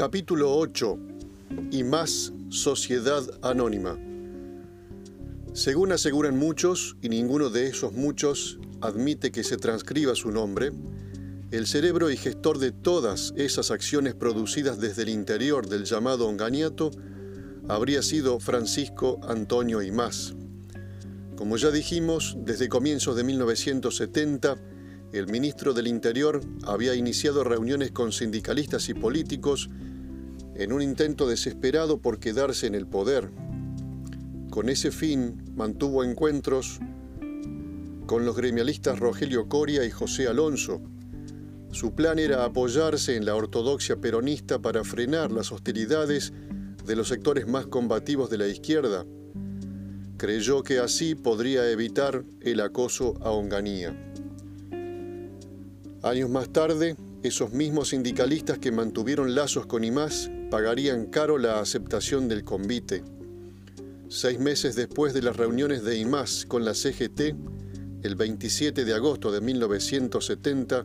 Capítulo 8. Y más Sociedad Anónima. Según aseguran muchos, y ninguno de esos muchos admite que se transcriba su nombre, el cerebro y gestor de todas esas acciones producidas desde el interior del llamado Onganiato habría sido Francisco Antonio Imás. Como ya dijimos, desde comienzos de 1970, el ministro del Interior había iniciado reuniones con sindicalistas y políticos en un intento desesperado por quedarse en el poder. Con ese fin mantuvo encuentros con los gremialistas Rogelio Coria y José Alonso. Su plan era apoyarse en la ortodoxia peronista para frenar las hostilidades de los sectores más combativos de la izquierda. Creyó que así podría evitar el acoso a Onganía. Años más tarde, esos mismos sindicalistas que mantuvieron lazos con IMAS pagarían caro la aceptación del convite. Seis meses después de las reuniones de IMAS con la CGT, el 27 de agosto de 1970,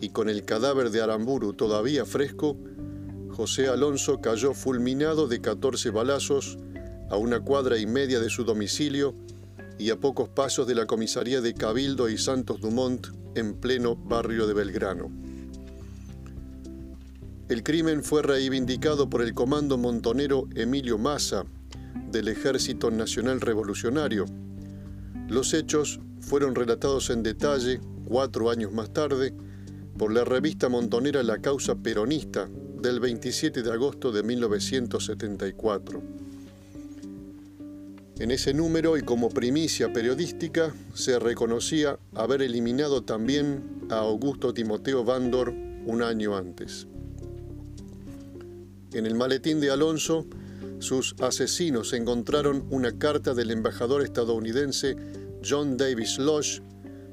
y con el cadáver de Aramburu todavía fresco, José Alonso cayó fulminado de 14 balazos a una cuadra y media de su domicilio y a pocos pasos de la comisaría de Cabildo y Santos Dumont en pleno barrio de Belgrano. El crimen fue reivindicado por el comando montonero Emilio Massa del Ejército Nacional Revolucionario. Los hechos fueron relatados en detalle cuatro años más tarde por la revista montonera La Causa Peronista del 27 de agosto de 1974. En ese número y como primicia periodística se reconocía haber eliminado también a Augusto Timoteo Vandor un año antes. En el maletín de Alonso, sus asesinos encontraron una carta del embajador estadounidense John Davis Lodge,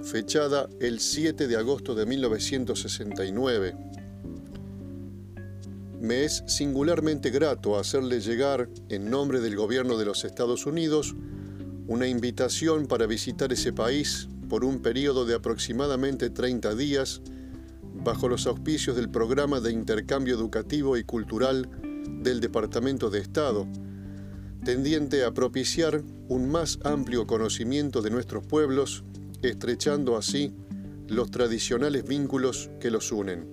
fechada el 7 de agosto de 1969 me es singularmente grato hacerle llegar, en nombre del gobierno de los Estados Unidos, una invitación para visitar ese país por un periodo de aproximadamente 30 días bajo los auspicios del programa de intercambio educativo y cultural del Departamento de Estado, tendiente a propiciar un más amplio conocimiento de nuestros pueblos, estrechando así los tradicionales vínculos que los unen.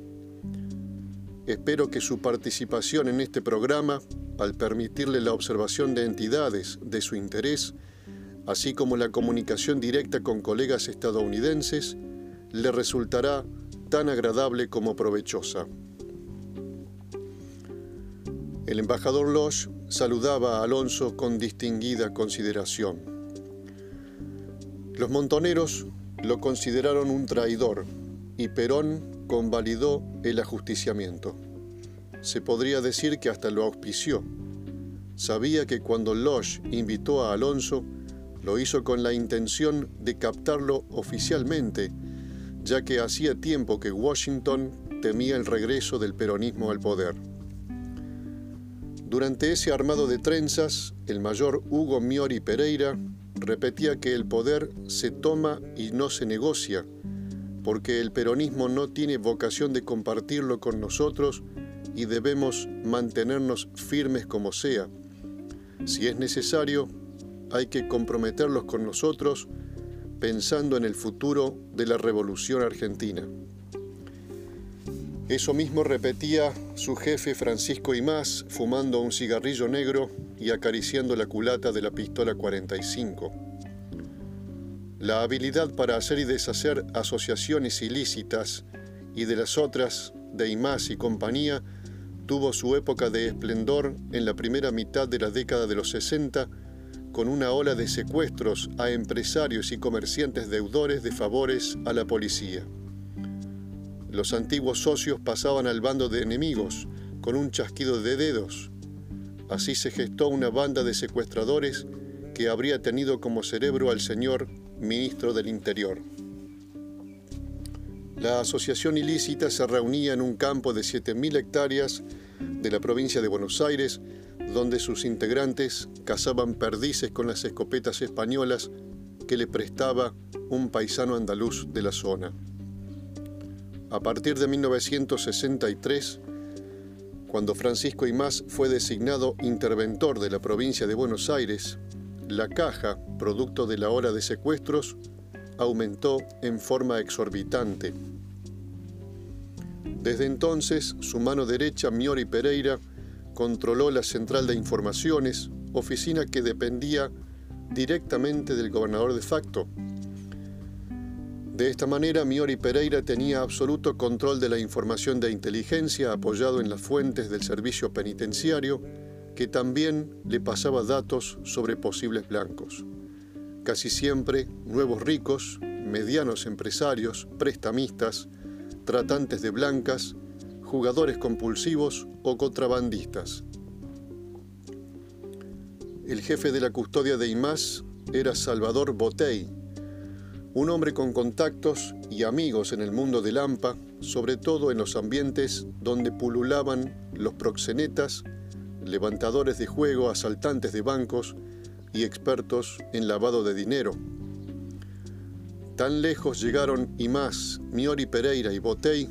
Espero que su participación en este programa, al permitirle la observación de entidades de su interés, así como la comunicación directa con colegas estadounidenses, le resultará tan agradable como provechosa. El embajador Losch saludaba a Alonso con distinguida consideración. Los montoneros lo consideraron un traidor y Perón convalidó el ajusticiamiento. Se podría decir que hasta lo auspició. Sabía que cuando Lodge invitó a Alonso, lo hizo con la intención de captarlo oficialmente, ya que hacía tiempo que Washington temía el regreso del peronismo al poder. Durante ese armado de trenzas, el mayor Hugo Miori Pereira repetía que el poder se toma y no se negocia, porque el peronismo no tiene vocación de compartirlo con nosotros y debemos mantenernos firmes como sea. Si es necesario, hay que comprometerlos con nosotros pensando en el futuro de la revolución argentina. Eso mismo repetía su jefe Francisco Imás, fumando un cigarrillo negro y acariciando la culata de la pistola 45. La habilidad para hacer y deshacer asociaciones ilícitas y de las otras, de Imás y compañía, tuvo su época de esplendor en la primera mitad de la década de los 60, con una ola de secuestros a empresarios y comerciantes deudores de favores a la policía. Los antiguos socios pasaban al bando de enemigos con un chasquido de dedos. Así se gestó una banda de secuestradores que habría tenido como cerebro al señor ministro del Interior. La asociación ilícita se reunía en un campo de 7.000 hectáreas de la provincia de Buenos Aires, donde sus integrantes cazaban perdices con las escopetas españolas que le prestaba un paisano andaluz de la zona. A partir de 1963, Cuando Francisco Imás fue designado interventor de la provincia de Buenos Aires, la caja, producto de la hora de secuestros, aumentó en forma exorbitante. Desde entonces, su mano derecha, Miori Pereira, controló la central de informaciones, oficina que dependía directamente del gobernador de facto. De esta manera, Miori Pereira tenía absoluto control de la información de inteligencia apoyado en las fuentes del servicio penitenciario, que también le pasaba datos sobre posibles blancos. Casi siempre nuevos ricos, medianos empresarios, prestamistas, tratantes de blancas, jugadores compulsivos o contrabandistas. El jefe de la custodia de Imás era Salvador Botey, un hombre con contactos y amigos en el mundo del AMPA, sobre todo en los ambientes donde pululaban los proxenetas, levantadores de juego, asaltantes de bancos y expertos en lavado de dinero. Tan lejos llegaron Imás, Miori Pereira y Botey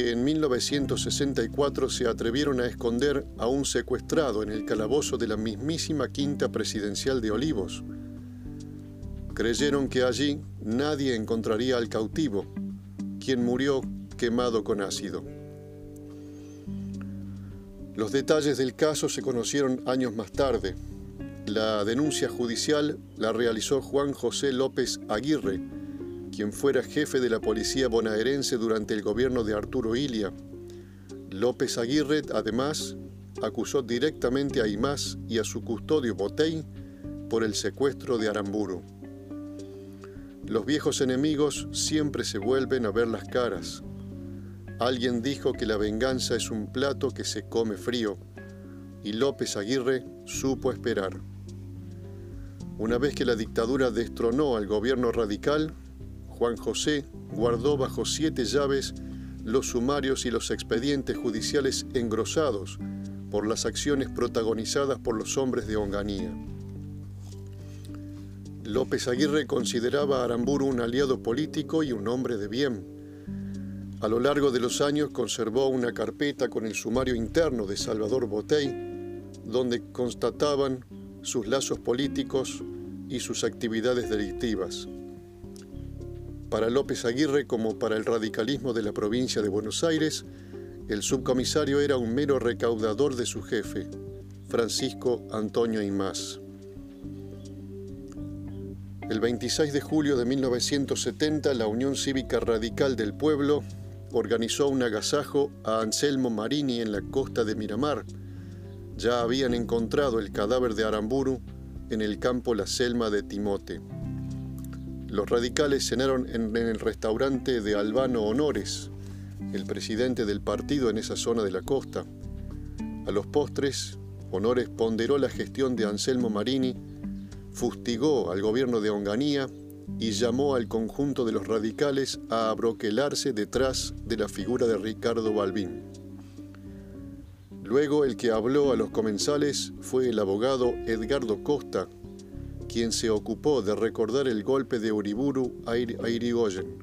que en 1964 se atrevieron a esconder a un secuestrado en el calabozo de la mismísima quinta presidencial de Olivos. Creyeron que allí nadie encontraría al cautivo, quien murió quemado con ácido. Los detalles del caso se conocieron años más tarde. La denuncia judicial la realizó Juan José López Aguirre, quien fuera jefe de la policía bonaerense durante el gobierno de Arturo Ilia. López Aguirre, además, acusó directamente a Imás y a su custodio Botey por el secuestro de Aramburu. Los viejos enemigos siempre se vuelven a ver las caras. Alguien dijo que la venganza es un plato que se come frío, y López Aguirre supo esperar. Una vez que la dictadura destronó al gobierno radical, Juan José guardó bajo siete llaves los sumarios y los expedientes judiciales engrosados por las acciones protagonizadas por los hombres de Onganía. López Aguirre consideraba a Aramburu un aliado político y un hombre de bien. A lo largo de los años conservó una carpeta con el sumario interno de Salvador Botey, donde constataban sus lazos políticos y sus actividades delictivas. Para López Aguirre, como para el radicalismo de la provincia de Buenos Aires, el subcomisario era un mero recaudador de su jefe, Francisco Antonio Imás. El 26 de julio de 1970, la Unión Cívica Radical del Pueblo organizó un agasajo a Anselmo Marini en la costa de Miramar. Ya habían encontrado el cadáver de Aramburu en el campo La Selma de Timote. Los radicales cenaron en, el restaurante de Albano Honores, el presidente del partido en esa zona de la costa. A los postres, Honores ponderó la gestión de Anselmo Marini, fustigó al gobierno de Onganía y llamó al conjunto de los radicales a abroquelarse detrás de la figura de Ricardo Balbín. Luego el que habló a los comensales fue el abogado Edgardo Costa, quien se ocupó de recordar el golpe de Uriburu a Irigoyen.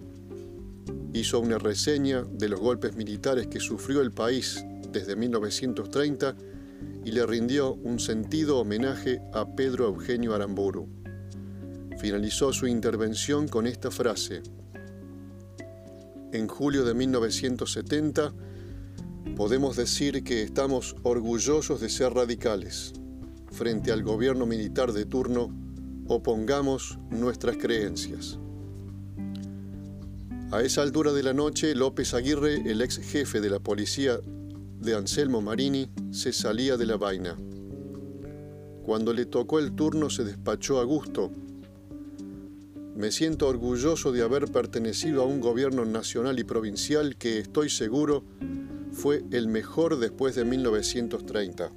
Hizo una reseña de los golpes militares que sufrió el país desde 1930 y le rindió un sentido homenaje a Pedro Eugenio Aramburu. Finalizó su intervención con esta frase. En julio de 1970 podemos decir que estamos orgullosos de ser radicales frente al gobierno militar de turno opongamos nuestras creencias. A esa altura de la noche, López Aguirre, el ex jefe de la policía de Anselmo Marini, se salía de la vaina. Cuando le tocó el turno se despachó a gusto. Me siento orgulloso de haber pertenecido a un gobierno nacional y provincial que estoy seguro fue el mejor después de 1930.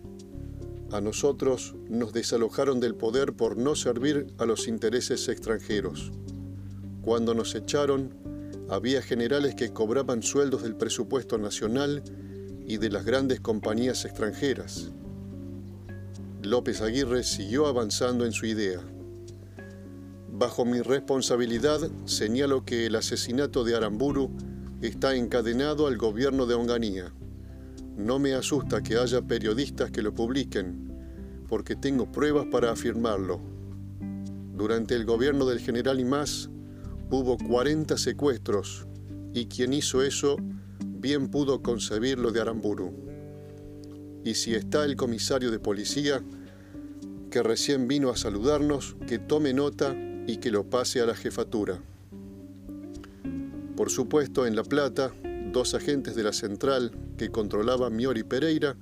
A nosotros nos desalojaron del poder por no servir a los intereses extranjeros. Cuando nos echaron, había generales que cobraban sueldos del presupuesto nacional y de las grandes compañías extranjeras. López Aguirre siguió avanzando en su idea. Bajo mi responsabilidad señalo que el asesinato de Aramburu está encadenado al gobierno de Onganía No me asusta que haya periodistas que lo publiquen, porque tengo pruebas para afirmarlo. Durante el gobierno del general Imaz hubo 40 secuestros y quien hizo eso bien pudo concebir lo de Aramburu. Y si está el comisario de policía, que recién vino a saludarnos, que tome nota y que lo pase a la jefatura. Por supuesto, en La Plata, dos agentes de la central que controlaban Miori Pereira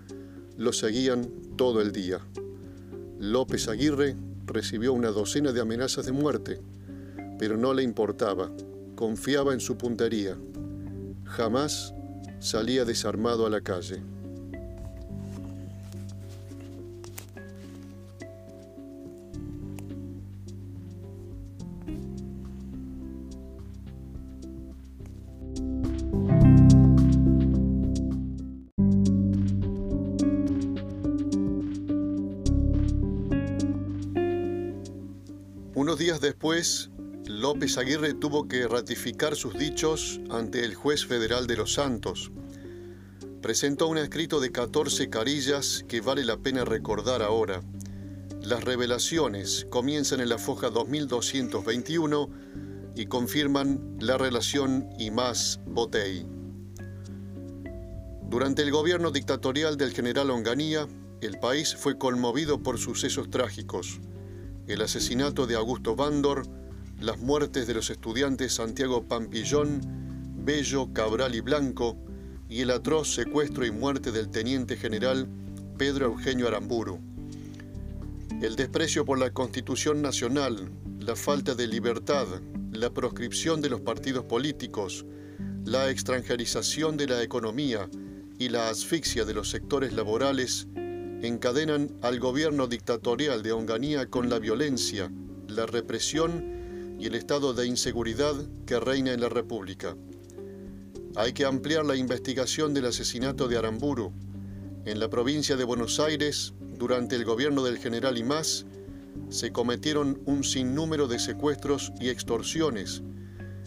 lo seguían todo el día. López Aguirre recibió una docena de amenazas de muerte, pero no le importaba, confiaba en su puntería. Jamás salía desarmado a la calle. López Aguirre tuvo que ratificar sus dichos ante el juez federal de Los Santos. Presentó un escrito de 14 carillas que vale la pena recordar ahora. Las revelaciones comienzan en la foja 2221 y confirman la relación y más Botei. Durante el gobierno dictatorial del general Onganía, el país fue conmovido por sucesos trágicos. El asesinato de Augusto Bandor, las muertes de los estudiantes Santiago Pampillón, Bello, Cabral y Blanco, y el atroz secuestro y muerte del teniente general Pedro Eugenio Aramburu. El desprecio por la Constitución Nacional, la falta de libertad, la proscripción de los partidos políticos, la extranjerización de la economía y la asfixia de los sectores laborales encadenan al gobierno dictatorial de Onganía con la violencia, la represión y el estado de inseguridad que reina en la República. Hay que ampliar la investigación del asesinato de Aramburu. En la provincia de Buenos Aires, durante el gobierno del general Imaz, se cometieron un sinnúmero de secuestros y extorsiones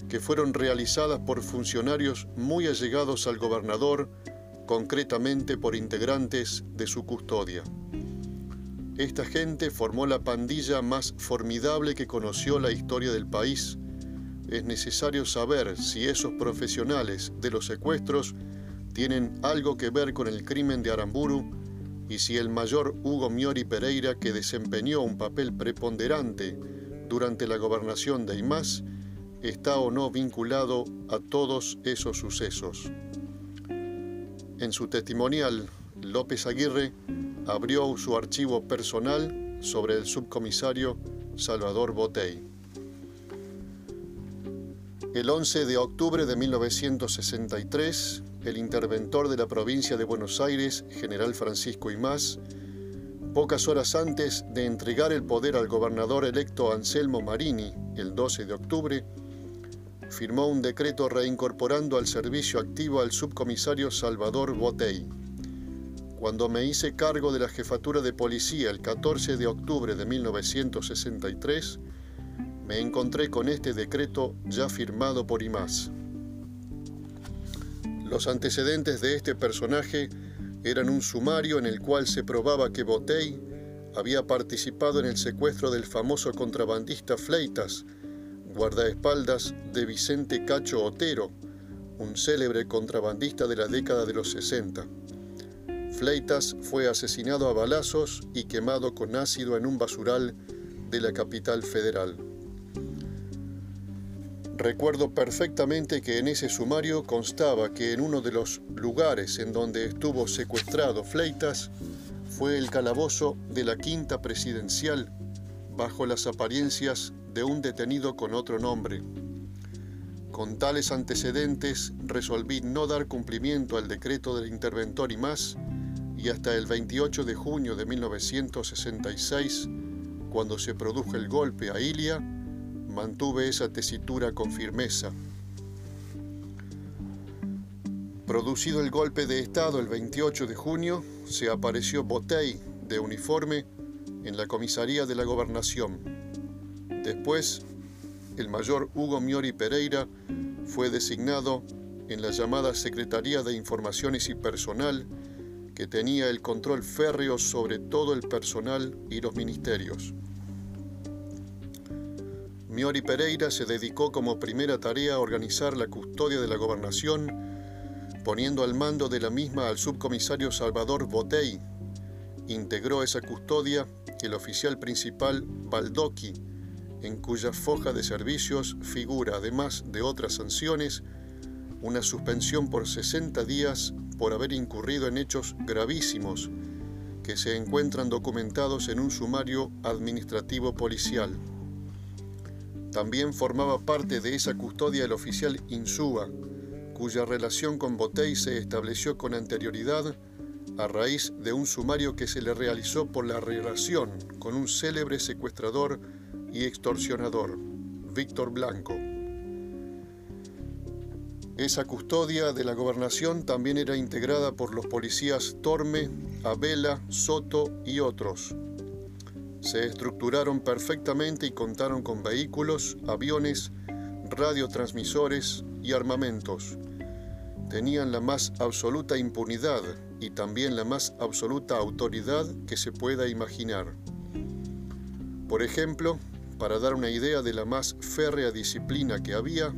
que fueron realizadas por funcionarios muy allegados al gobernador, concretamente por integrantes de su custodia. Esta gente formó la pandilla más formidable que conoció la historia del país. Es necesario saber si esos profesionales de los secuestros tienen algo que ver con el crimen de Aramburu y si el mayor Hugo Miori Pereira, que desempeñó un papel preponderante durante la gobernación de Imás, está o no vinculado a todos esos sucesos. En su testimonial, López Aguirre abrió su archivo personal sobre el subcomisario Salvador Botey. El 11 de octubre de 1963, el interventor de la provincia de Buenos Aires, general Francisco Imás, pocas horas antes de entregar el poder al gobernador electo Anselmo Marini, el 12 de octubre, firmó un decreto reincorporando al servicio activo al subcomisario Salvador Botey. Cuando me hice cargo de la jefatura de policía el 14 de octubre de 1963, me encontré con este decreto ya firmado por IMAS. Los antecedentes de este personaje eran un sumario en el cual se probaba que Botey había participado en el secuestro del famoso contrabandista Fleitas, guardaespaldas de Vicente Cacho Otero, un célebre contrabandista de la década de los 60. Fleitas fue asesinado a balazos y quemado con ácido en un basural de la capital federal. Recuerdo perfectamente que en ese sumario constaba que en uno de los lugares en donde estuvo secuestrado Fleitas fue el calabozo de la quinta presidencial bajo las apariencias de un detenido con otro nombre. Con tales antecedentes resolví no dar cumplimiento al decreto del interventor y más y hasta el 28 de junio de 1966, cuando se produjo el golpe a Ilia, mantuve esa tesitura con firmeza. Producido el golpe de Estado el 28 de junio, se apareció Botey de uniforme en la comisaría de la gobernación. Después, el mayor Hugo Miori Pereira fue designado en la llamada Secretaría de Informaciones y Personal que tenía el control férreo sobre todo el personal y los ministerios. Miori Pereira se dedicó como primera tarea a organizar la custodia de la gobernación, poniendo al mando de la misma al subcomisario Salvador Botei. Integró esa custodia el oficial principal Baldoqui, en cuya foja de servicios figura, además de otras sanciones, una suspensión por 60 días por haber incurrido en hechos gravísimos que se encuentran documentados en un sumario administrativo policial. También formaba parte de esa custodia el oficial Insúa, cuya relación con Botei se estableció con anterioridad a raíz de un sumario que se le realizó por la relación con un célebre secuestrador y extorsionador, Víctor Blanco. Esa custodia de la gobernación también era integrada por los policías Torme, Abela, Soto y otros, se estructuraron perfectamente y contaron con vehículos, aviones, radiotransmisores y armamentos. Tenían la más absoluta impunidad y también la más absoluta autoridad que se pueda imaginar. Por ejemplo, para dar una idea de la más férrea disciplina que había,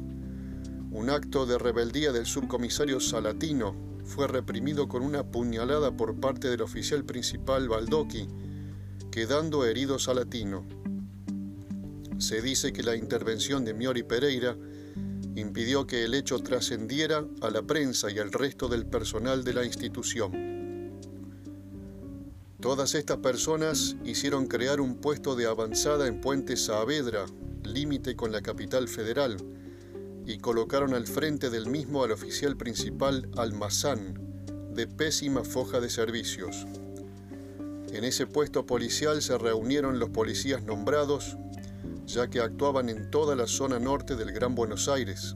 un acto de rebeldía del subcomisario Salatino fue reprimido con una puñalada por parte del oficial principal Baldoqui, quedando heridos a Latino. Se dice que la intervención de Miori Pereira impidió que el hecho trascendiera a la prensa y al resto del personal de la institución. Todas estas personas hicieron crear un puesto de avanzada en Puente Saavedra, límite con la capital federal, y colocaron al frente del mismo al oficial principal Almazán, de pésima foja de servicios. En ese puesto policial se reunieron los policías nombrados, ya que actuaban en toda la zona norte del Gran Buenos Aires.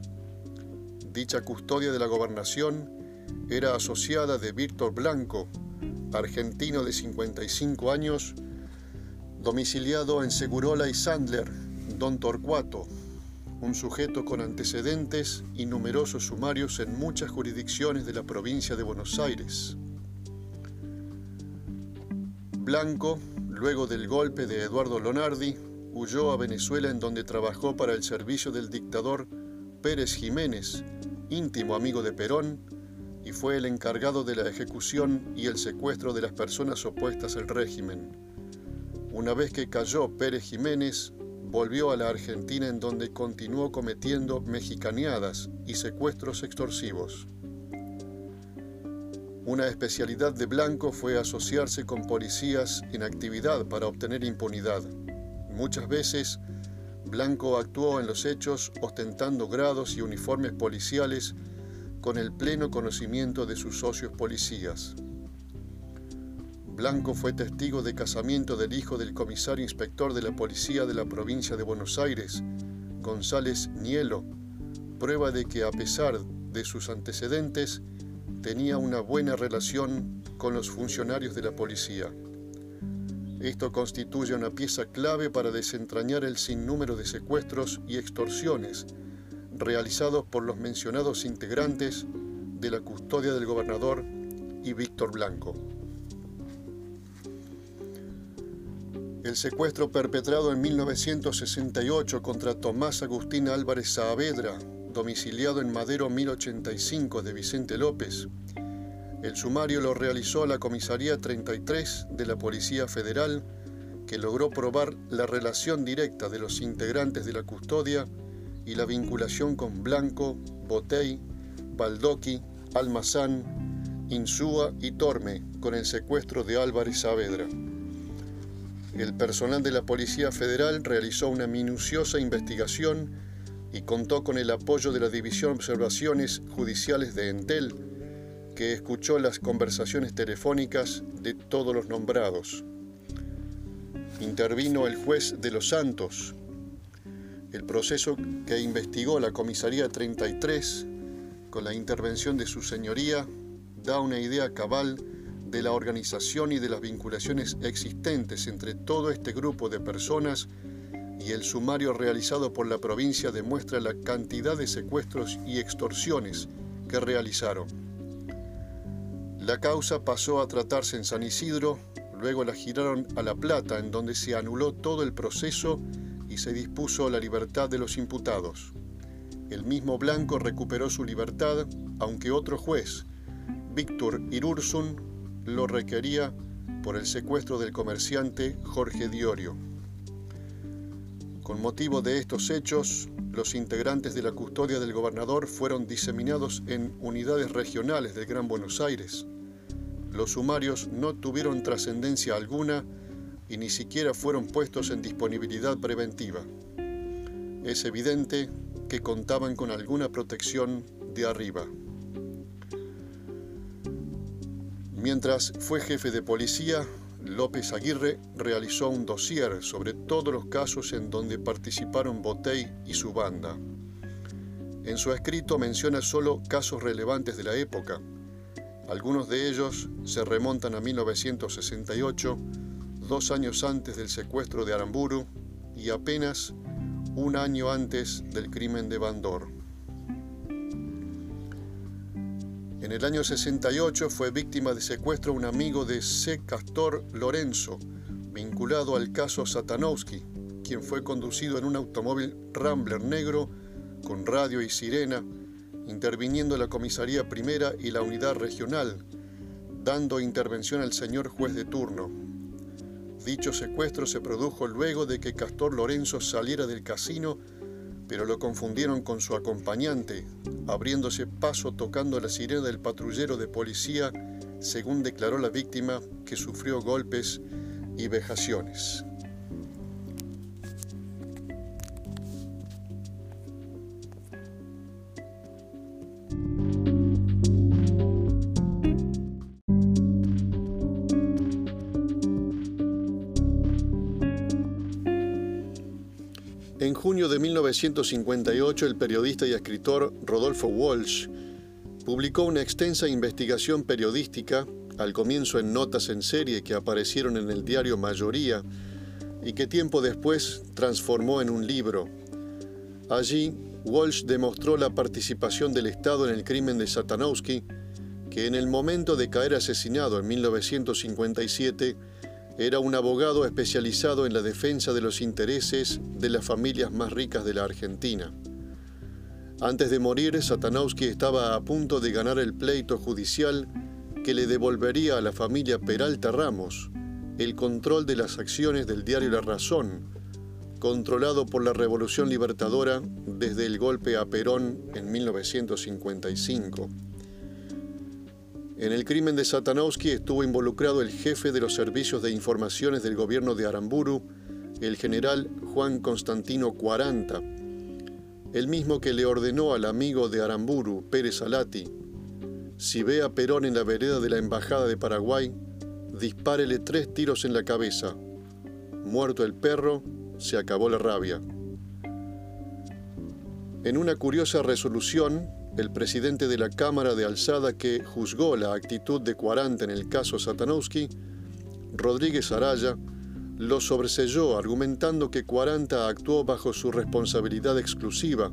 Dicha custodia de la gobernación era asociada de Víctor Blanco, argentino de 55 años, domiciliado en Segurola y Sandler, Don Torcuato, un sujeto con antecedentes y numerosos sumarios en muchas jurisdicciones de la provincia de Buenos Aires. Blanco, luego del golpe de Eduardo Lonardi, huyó a Venezuela en donde trabajó para el servicio del dictador Pérez Jiménez, íntimo amigo de Perón, y fue el encargado de la ejecución y el secuestro de las personas opuestas al régimen. Una vez que cayó Pérez Jiménez, volvió a la Argentina en donde continuó cometiendo mexicaneadas y secuestros extorsivos. Una especialidad de Blanco fue asociarse con policías en actividad para obtener impunidad. Muchas veces, Blanco actuó en los hechos ostentando grados y uniformes policiales con el pleno conocimiento de sus socios policías. Blanco fue testigo de casamiento del hijo del comisario inspector de la policía de la provincia de Buenos Aires, González Nielo, prueba de que a pesar de sus antecedentes, tenía una buena relación con los funcionarios de la policía. Esto constituye una pieza clave para desentrañar el sinnúmero de secuestros y extorsiones realizados por los mencionados integrantes de la custodia del gobernador y Víctor Blanco. El secuestro perpetrado en 1968 contra Tomás Agustín Álvarez Saavedra, domiciliado en Madero 1085 de Vicente López. El sumario lo realizó la Comisaría 33 de la Policía Federal, que logró probar la relación directa de los integrantes de la custodia y la vinculación con Blanco, Botey, Baldoqui, Almazán, Insúa y Torme con el secuestro de Álvarez Saavedra. El personal de la Policía Federal realizó una minuciosa investigación y contó con el apoyo de la División Observaciones Judiciales de Entel, que escuchó las conversaciones telefónicas de todos los nombrados. Intervino el juez de los Santos. El proceso que investigó la Comisaría 33, con la intervención de su señoría, da una idea cabal de la organización y de las vinculaciones existentes entre todo este grupo de personas y el sumario realizado por la provincia demuestra la cantidad de secuestros y extorsiones que realizaron. La causa pasó a tratarse en San Isidro, luego la giraron a La Plata, en donde se anuló todo el proceso se dispuso la libertad de los imputados. El mismo Blanco recuperó su libertad, aunque otro juez, Víctor Irursun, lo requería por el secuestro del comerciante Jorge Diorio. Con motivo de estos hechos, los integrantes de la custodia del gobernador fueron diseminados en unidades regionales del Gran Buenos Aires. Los sumarios no tuvieron trascendencia alguna y ni siquiera fueron puestos en disponibilidad preventiva. Es evidente que contaban con alguna protección de arriba. Mientras fue jefe de policía, López Aguirre realizó un dossier sobre todos los casos en donde participaron Botey y su banda. En su escrito menciona solo casos relevantes de la época. Algunos de ellos se remontan a 1968, dos años antes del secuestro de Aramburu y apenas un año antes del crimen de Bandor. En el año 68 fue víctima de secuestro un amigo de C. Castor Lorenzo, vinculado al caso Satanowski, quien fue conducido en un automóvil Rambler negro con radio y sirena, interviniendo la comisaría primera y la unidad regional, dando intervención al señor juez de turno. Dicho secuestro se produjo luego de que Castor Lorenzo saliera del casino pero lo confundieron con su acompañante, abriéndose paso tocando la sirena del patrullero de policía, según declaró la víctima que sufrió golpes y vejaciones. En junio de 1958, el periodista y escritor Rodolfo Walsh publicó una extensa investigación periodística, al comienzo en notas en serie que aparecieron en el diario Mayoría y que tiempo después transformó en un libro. Allí, Walsh demostró la participación del Estado en el crimen de Satanowski, que en el momento de caer asesinado en 1957 era un abogado especializado en la defensa de los intereses de las familias más ricas de la Argentina. Antes de morir, Satanowski estaba a punto de ganar el pleito judicial que le devolvería a la familia Peralta Ramos el control de las acciones del diario La Razón, controlado por la Revolución Libertadora desde el golpe a Perón en 1955. En el crimen de Satanowski estuvo involucrado el jefe de los servicios de informaciones del gobierno de Aramburu, el general Juan Constantino Cuaranta, el mismo que le ordenó al amigo de Aramburu, Pérez Alati, si ve a Perón en la vereda de la Embajada de Paraguay, dispárele tres tiros en la cabeza. Muerto el perro, se acabó la rabia. En una curiosa resolución, el presidente de la Cámara de Alzada que juzgó la actitud de 40 en el caso Satanowski, Rodríguez Araya, lo sobreselló argumentando que 40 actuó bajo su responsabilidad exclusiva,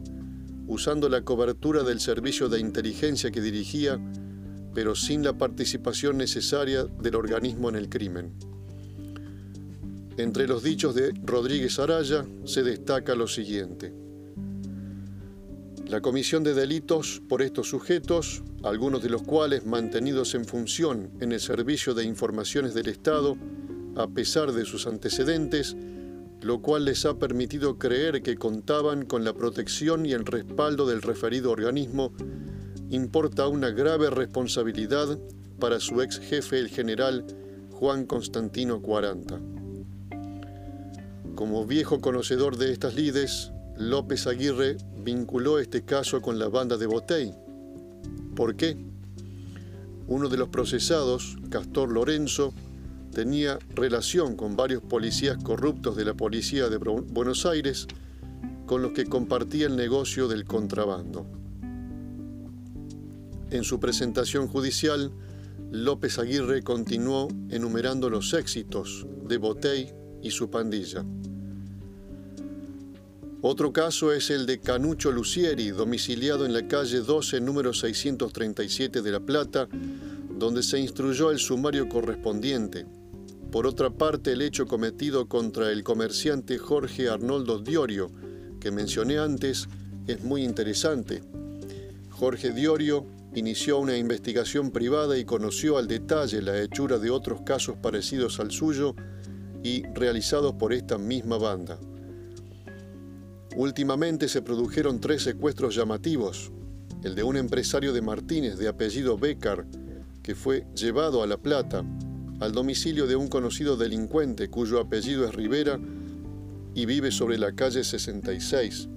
usando la cobertura del servicio de inteligencia que dirigía, pero sin la participación necesaria del organismo en el crimen. Entre los dichos de Rodríguez Araya se destaca lo siguiente. La comisión de delitos por estos sujetos, algunos de los cuales mantenidos en función en el Servicio de Informaciones del Estado, a pesar de sus antecedentes, lo cual les ha permitido creer que contaban con la protección y el respaldo del referido organismo, importa una grave responsabilidad para su ex jefe, el general Juan Constantino Cuaranta. Como viejo conocedor de estas lides, López Aguirre vinculó este caso con la banda de Botey. ¿Por qué? Uno de los procesados, Castor Lorenzo, tenía relación con varios policías corruptos de la policía de Buenos Aires con los que compartía el negocio del contrabando. En su presentación judicial, López Aguirre continuó enumerando los éxitos de Botey y su pandilla. Otro caso es el de Canucho Lucieri, domiciliado en la calle 12, número 637 de La Plata, donde se instruyó el sumario correspondiente. Por otra parte, el hecho cometido contra el comerciante Jorge Arnoldo Diorio, que mencioné antes, es muy interesante. Jorge Diorio inició una investigación privada y conoció al detalle la hechura de otros casos parecidos al suyo y realizados por esta misma banda. Últimamente se produjeron tres secuestros llamativos, el de un empresario de Martínez de apellido Becar, que fue llevado a La Plata, al domicilio de un conocido delincuente cuyo apellido es Rivera y vive sobre la calle 66.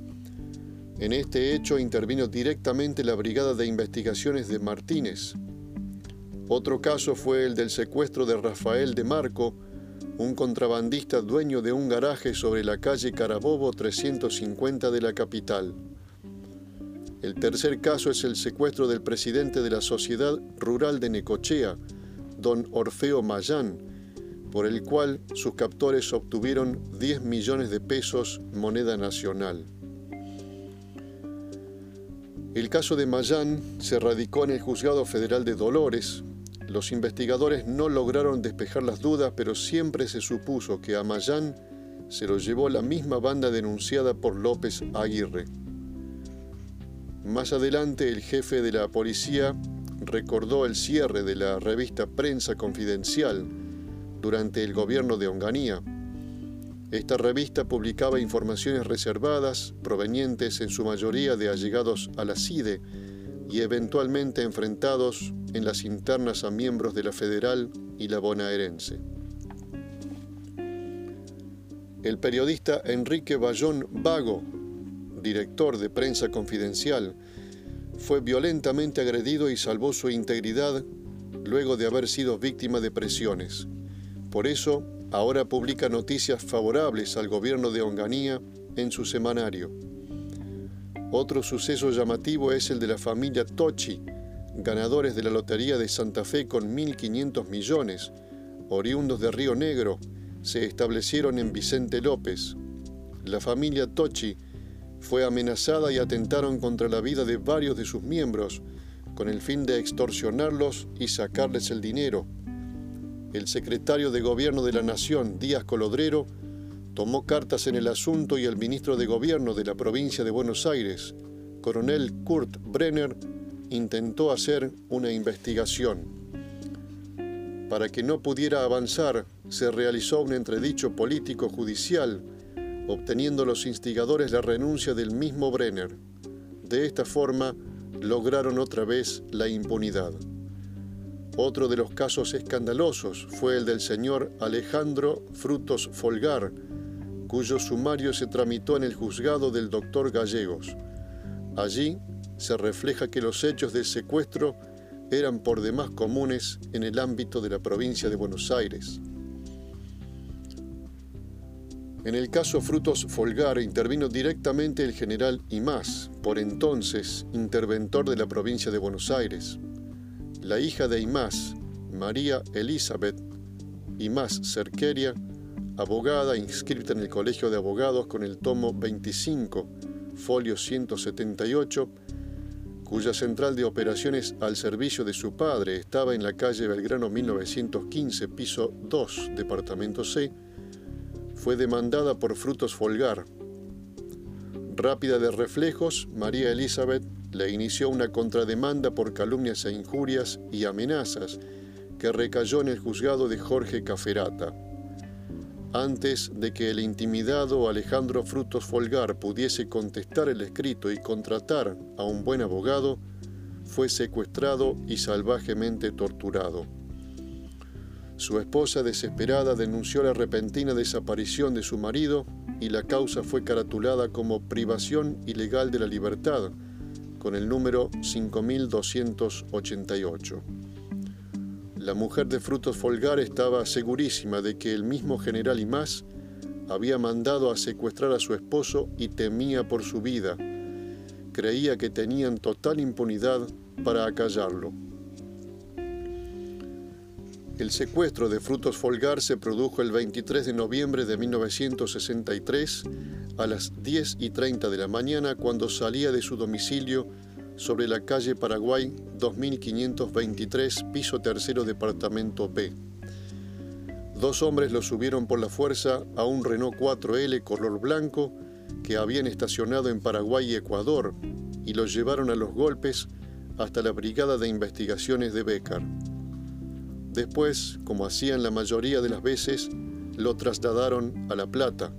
En este hecho intervino directamente la Brigada de Investigaciones de Martínez. Otro caso fue el del secuestro de Rafael de Marco, un contrabandista dueño de un garaje sobre la calle Carabobo 350 de la capital. El tercer caso es el secuestro del presidente de la Sociedad Rural de Necochea, don Orfeo Mayán, por el cual sus captores obtuvieron 10 millones de pesos moneda nacional. El caso de Mayán se radicó en el Juzgado Federal de Dolores. Los investigadores no lograron despejar las dudas, pero siempre se supuso que a Mayán se lo llevó la misma banda denunciada por López Aguirre. Más adelante, el jefe de la policía recordó el cierre de la revista Prensa Confidencial durante el gobierno de Onganía esta revista publicaba informaciones reservadas provenientes en su mayoría de allegados a la CIDE y eventualmente enfrentados en las internas a miembros de la federal y la bonaerense. El periodista Enrique Bayón Vago, director de Prensa Confidencial, fue violentamente agredido y salvó su integridad luego de haber sido víctima de presiones. Por eso, ahora publica noticias favorables al gobierno de Onganía en su semanario. Otro suceso llamativo es el de la familia Tochi, ganadores de la Lotería de Santa Fe con 1.500 millones, oriundos de Río Negro, se establecieron en Vicente López. La familia Tochi fue amenazada y atentaron contra la vida de varios de sus miembros, con el fin de extorsionarlos y sacarles el dinero el secretario de Gobierno de la Nación, Díaz Colodrero, tomó cartas en el asunto y el ministro de Gobierno de la provincia de Buenos Aires, coronel Kurt Brenner, intentó hacer una investigación. Para que no pudiera avanzar, se realizó un entredicho político judicial, obteniendo los instigadores la renuncia del mismo Brenner. De esta forma, lograron otra vez la impunidad. Otro de los casos escandalosos fue el del señor Alejandro Frutos Folgar, cuyo sumario se tramitó en el juzgado del doctor Gallegos. Allí se refleja que los hechos del secuestro eran por demás comunes en el ámbito de la provincia de Buenos Aires. En el caso Frutos Folgar intervino directamente el general Imás, por entonces interventor de la provincia de Buenos Aires la hija de Imás, María Elizabeth Imás Cerqueria, abogada inscrita en el Colegio de Abogados con el tomo 25, folio 178, cuya central de operaciones al servicio de su padre estaba en la calle Belgrano 1915, piso 2, departamento C, fue demandada por Frutos Folgar. Rápida de reflejos, María Elizabeth le inició una contrademanda por calumnias e injurias y amenazas que recayó en el juzgado de Jorge Caferata. Antes de que el intimidado Alejandro Frutos Folgar pudiese contestar el escrito y contratar a un buen abogado, fue secuestrado y salvajemente torturado. Su esposa desesperada denunció la repentina desaparición de su marido y la causa fue caratulada como privación ilegal de la libertad, con el número 5288. La mujer de Frutos Folgar estaba segurísima de que el mismo general Imás había mandado a secuestrar a su esposo y temía por su vida. Creía que tenían total impunidad para acallarlo. El secuestro de Frutos Folgar se produjo el 23 de noviembre de 1963 a las 10 y 30 de la mañana cuando salía de su domicilio sobre la calle Paraguay 2523, piso tercero, departamento B. Dos hombres lo subieron por la fuerza a un Renault 4L color blanco que habían estacionado en Paraguay y Ecuador y lo llevaron a los golpes hasta la Brigada de Investigaciones de Becar. Después, como hacían la mayoría de las veces, lo trasladaron a La Plata.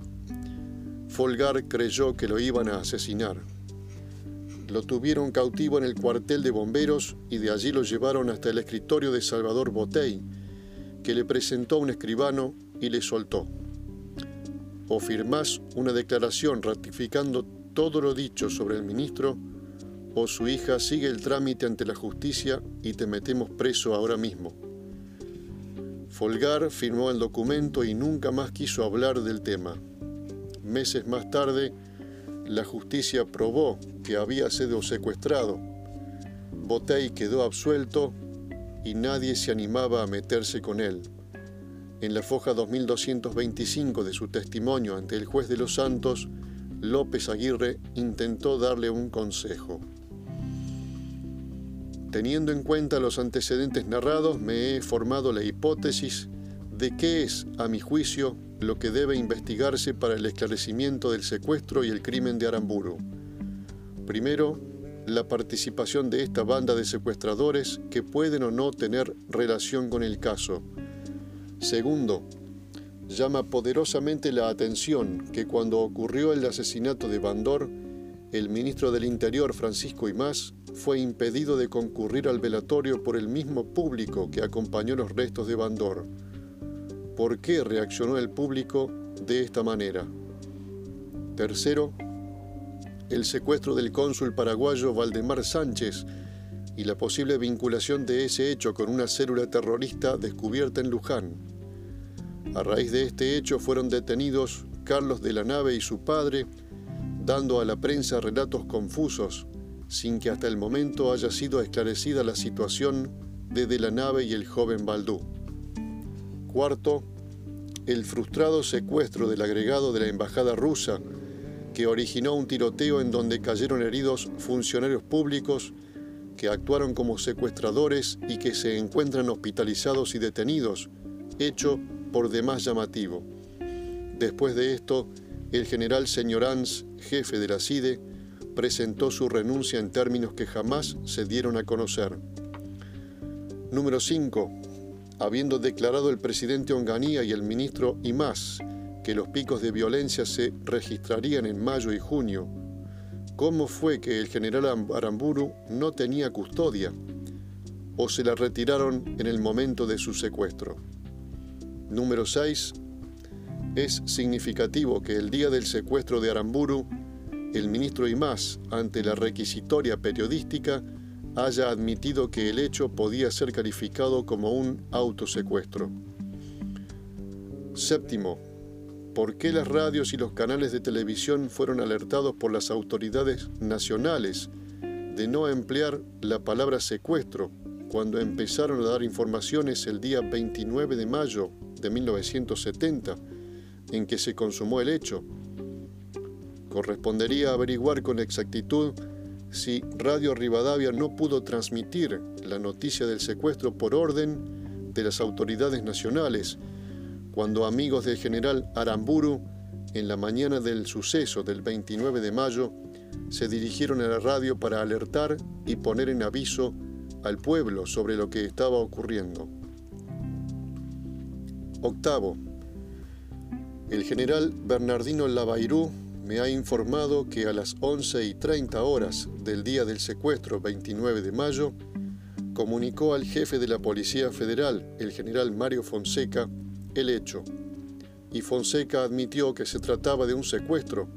Folgar creyó que lo iban a asesinar. Lo tuvieron cautivo en el cuartel de bomberos y de allí lo llevaron hasta el escritorio de Salvador Botey, que le presentó a un escribano y le soltó. O firmás una declaración ratificando todo lo dicho sobre el ministro, o su hija sigue el trámite ante la justicia y te metemos preso ahora mismo. Folgar firmó el documento y nunca más quiso hablar del tema. Meses más tarde, la justicia probó que había sido secuestrado. Botey quedó absuelto y nadie se animaba a meterse con él. En la foja 2225 de su testimonio ante el juez de los santos, López Aguirre intentó darle un consejo. Teniendo en cuenta los antecedentes narrados, me he formado la hipótesis de qué es, a mi juicio, lo que debe investigarse para el esclarecimiento del secuestro y el crimen de Aramburu. Primero, la participación de esta banda de secuestradores que pueden o no tener relación con el caso. Segundo, llama poderosamente la atención que cuando ocurrió el asesinato de Bandor, el ministro del Interior, Francisco Imás, fue impedido de concurrir al velatorio por el mismo público que acompañó los restos de Bandor. ¿Por qué reaccionó el público de esta manera? Tercero, el secuestro del cónsul paraguayo Valdemar Sánchez y la posible vinculación de ese hecho con una célula terrorista descubierta en Luján. A raíz de este hecho fueron detenidos Carlos de la Nave y su padre, dando a la prensa relatos confusos, sin que hasta el momento haya sido esclarecida la situación de de la Nave y el joven Baldú. Cuarto, el frustrado secuestro del agregado de la embajada rusa, que originó un tiroteo en donde cayeron heridos funcionarios públicos que actuaron como secuestradores y que se encuentran hospitalizados y detenidos, hecho por demás llamativo. Después de esto, el general Señorans, jefe de la CIDE, presentó su renuncia en términos que jamás se dieron a conocer. Número 5 habiendo declarado el presidente Onganía y el ministro Imás que los picos de violencia se registrarían en mayo y junio, ¿cómo fue que el general Aramburu no tenía custodia o se la retiraron en el momento de su secuestro? Número 6. Es significativo que el día del secuestro de Aramburu, el ministro Imás, ante la requisitoria periodística, haya admitido que el hecho podía ser calificado como un autosecuestro. Séptimo, ¿por qué las radios y los canales de televisión fueron alertados por las autoridades nacionales de no emplear la palabra secuestro cuando empezaron a dar informaciones el día 29 de mayo de 1970 en que se consumó el hecho? Correspondería averiguar con exactitud si Radio Rivadavia no pudo transmitir la noticia del secuestro por orden de las autoridades nacionales, cuando amigos del general Aramburu, en la mañana del suceso del 29 de mayo, se dirigieron a la radio para alertar y poner en aviso al pueblo sobre lo que estaba ocurriendo. Octavo. El general Bernardino Lavairú me ha informado que a las 11 y 30 horas del día del secuestro 29 de mayo, comunicó al jefe de la Policía Federal, el general Mario Fonseca, el hecho. Y Fonseca admitió que se trataba de un secuestro.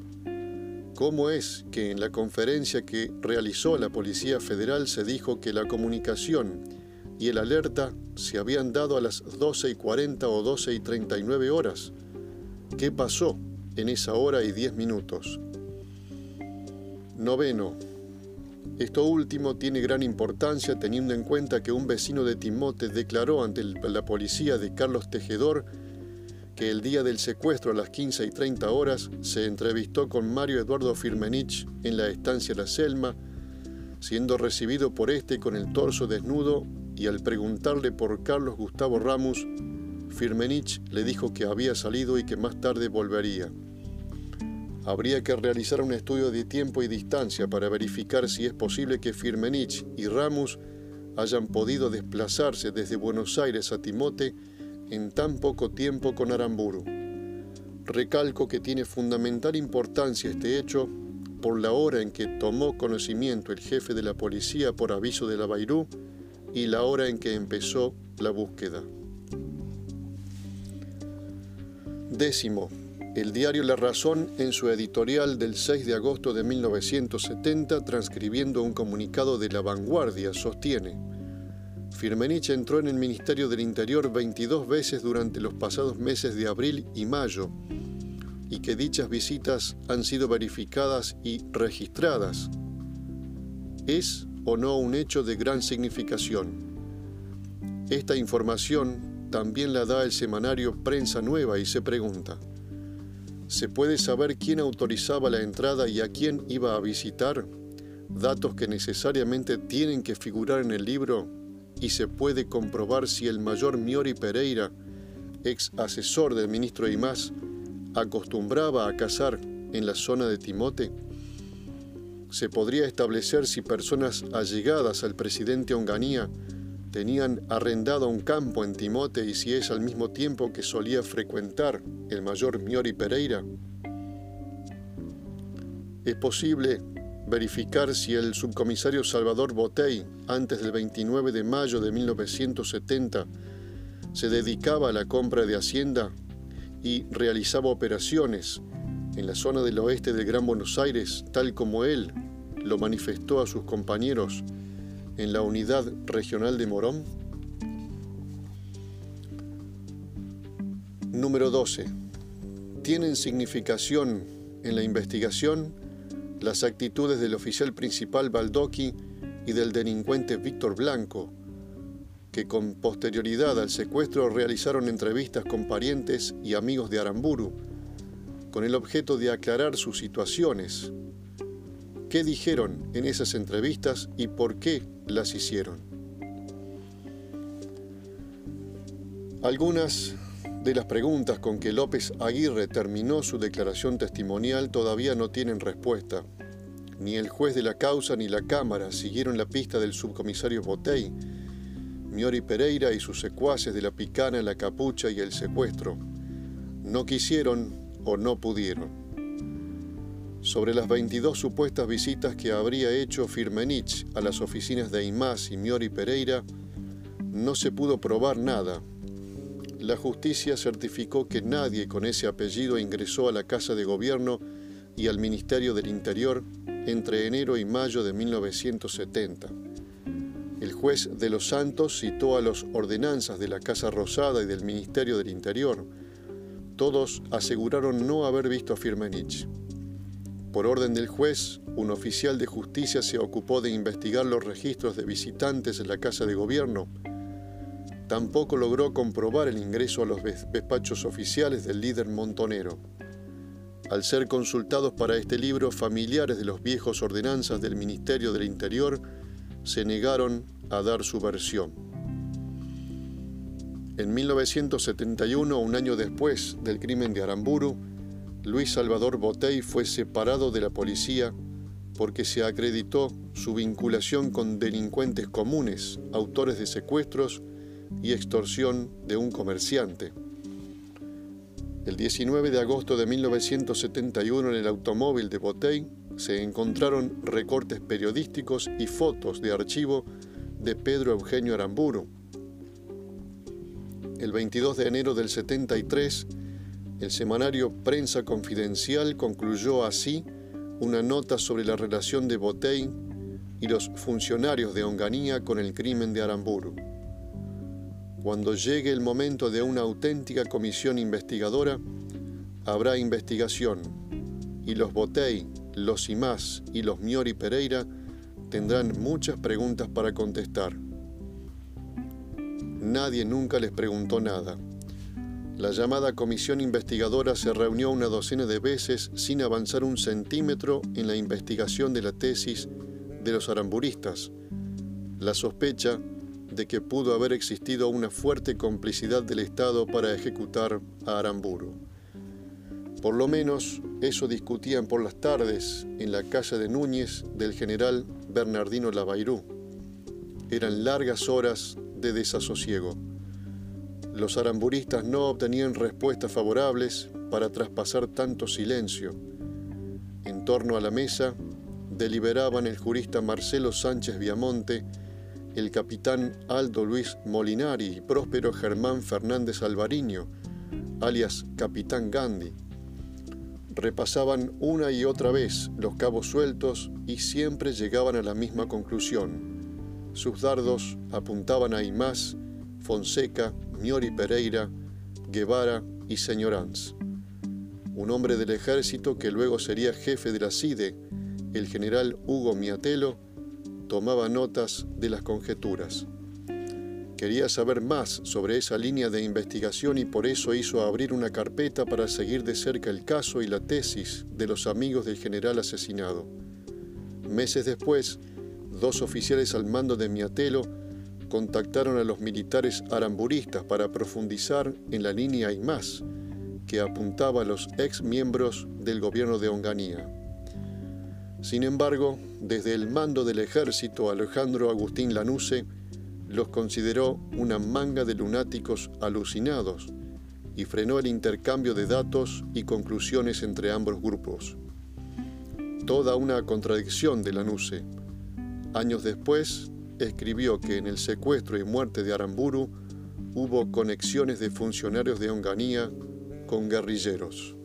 ¿Cómo es que en la conferencia que realizó la Policía Federal se dijo que la comunicación y el alerta se habían dado a las 12 y 40 o 12 y 39 horas? ¿Qué pasó? En esa hora y diez minutos. Noveno. Esto último tiene gran importancia teniendo en cuenta que un vecino de Timote declaró ante la policía de Carlos Tejedor que el día del secuestro a las 15 y 30 horas se entrevistó con Mario Eduardo Firmenich en la estancia La Selma, siendo recibido por este con el torso desnudo y al preguntarle por Carlos Gustavo Ramos, Firmenich le dijo que había salido y que más tarde volvería. Habría que realizar un estudio de tiempo y distancia para verificar si es posible que Firmenich y Ramos hayan podido desplazarse desde Buenos Aires a Timote en tan poco tiempo con Aramburu. Recalco que tiene fundamental importancia este hecho por la hora en que tomó conocimiento el jefe de la policía por aviso de la Bairú y la hora en que empezó la búsqueda. Décimo. El diario La Razón, en su editorial del 6 de agosto de 1970, transcribiendo un comunicado de La Vanguardia, sostiene, Firmenich entró en el Ministerio del Interior 22 veces durante los pasados meses de abril y mayo, y que dichas visitas han sido verificadas y registradas. ¿Es o no un hecho de gran significación? Esta información también la da el semanario Prensa Nueva y se pregunta, ¿se puede saber quién autorizaba la entrada y a quién iba a visitar? Datos que necesariamente tienen que figurar en el libro y se puede comprobar si el mayor Miori Pereira, ex asesor del ministro Imás, acostumbraba a cazar en la zona de Timote? Se podría establecer si personas allegadas al presidente Onganía tenían arrendado un campo en Timote y si es al mismo tiempo que solía frecuentar el mayor Miori Pereira. Es posible verificar si el subcomisario Salvador Botey, antes del 29 de mayo de 1970, se dedicaba a la compra de hacienda y realizaba operaciones en la zona del oeste del Gran Buenos Aires, tal como él lo manifestó a sus compañeros en la unidad regional de Morón? Número 12. ¿Tienen significación en la investigación las actitudes del oficial principal Baldoqui y del delincuente Víctor Blanco, que con posterioridad al secuestro realizaron entrevistas con parientes y amigos de Aramburu, con el objeto de aclarar sus situaciones. ¿Qué dijeron en esas entrevistas y por qué las hicieron? Algunas de las preguntas con que López Aguirre terminó su declaración testimonial todavía no tienen respuesta. Ni el juez de la causa ni la Cámara siguieron la pista del subcomisario Botey, Miori Pereira y sus secuaces de la picana, la capucha y el secuestro. No quisieron o no pudieron. Sobre las 22 supuestas visitas que habría hecho Firmenich a las oficinas de Imás y Miori Pereira, no se pudo probar nada. La justicia certificó que nadie con ese apellido ingresó a la Casa de Gobierno y al Ministerio del Interior entre enero y mayo de 1970. El juez de los Santos citó a los ordenanzas de la Casa Rosada y del Ministerio del Interior. Todos aseguraron no haber visto a Firmenich. Por orden del juez, un oficial de justicia se ocupó de investigar los registros de visitantes en la Casa de Gobierno. Tampoco logró comprobar el ingreso a los despachos oficiales del líder montonero. Al ser consultados para este libro, familiares de los viejos ordenanzas del Ministerio del Interior se negaron a dar su versión. En 1971, un año después del crimen de Aramburu, Luis Salvador Botey fue separado de la policía porque se acreditó su vinculación con delincuentes comunes, autores de secuestros y extorsión de un comerciante. El 19 de agosto de 1971 en el automóvil de Botey se encontraron recortes periodísticos y fotos de archivo de Pedro Eugenio Aramburu. El 22 de enero del 73, el semanario Prensa Confidencial concluyó así una nota sobre la relación de Botey y los funcionarios de Onganía con el crimen de Aramburu. Cuando llegue el momento de una auténtica comisión investigadora, habrá investigación y los Botey, los Imás y los Miori Pereira tendrán muchas preguntas para contestar. Nadie nunca les preguntó nada. La llamada comisión investigadora se reunió una docena de veces sin avanzar un centímetro en la investigación de la tesis de los aramburistas, la sospecha de que pudo haber existido una fuerte complicidad del Estado para ejecutar a Aramburu. Por lo menos eso discutían por las tardes en la casa de Núñez del general Bernardino Lavairú. Eran largas horas de desasosiego. Los aramburistas no obtenían respuestas favorables para traspasar tanto silencio. En torno a la mesa deliberaban el jurista Marcelo Sánchez Viamonte, el capitán Aldo Luis Molinari y próspero Germán Fernández Alvariño, alias Capitán Gandhi. Repasaban una y otra vez los cabos sueltos y siempre llegaban a la misma conclusión. Sus dardos apuntaban a Imás, Fonseca, Miori Pereira, Guevara y Señoranz. Un hombre del ejército que luego sería jefe de la CIDE, el general Hugo Miatelo, tomaba notas de las conjeturas. Quería saber más sobre esa línea de investigación y por eso hizo abrir una carpeta para seguir de cerca el caso y la tesis de los amigos del general asesinado. Meses después, dos oficiales al mando de Miatelo contactaron a los militares aramburistas para profundizar en la línea y más que apuntaba a los ex miembros del gobierno de Onganía. Sin embargo, desde el mando del ejército, Alejandro Agustín Lanuse los consideró una manga de lunáticos alucinados y frenó el intercambio de datos y conclusiones entre ambos grupos. Toda una contradicción de Lanuse. Años después, escribió que en el secuestro y muerte de Aramburu hubo conexiones de funcionarios de Onganía con guerrilleros.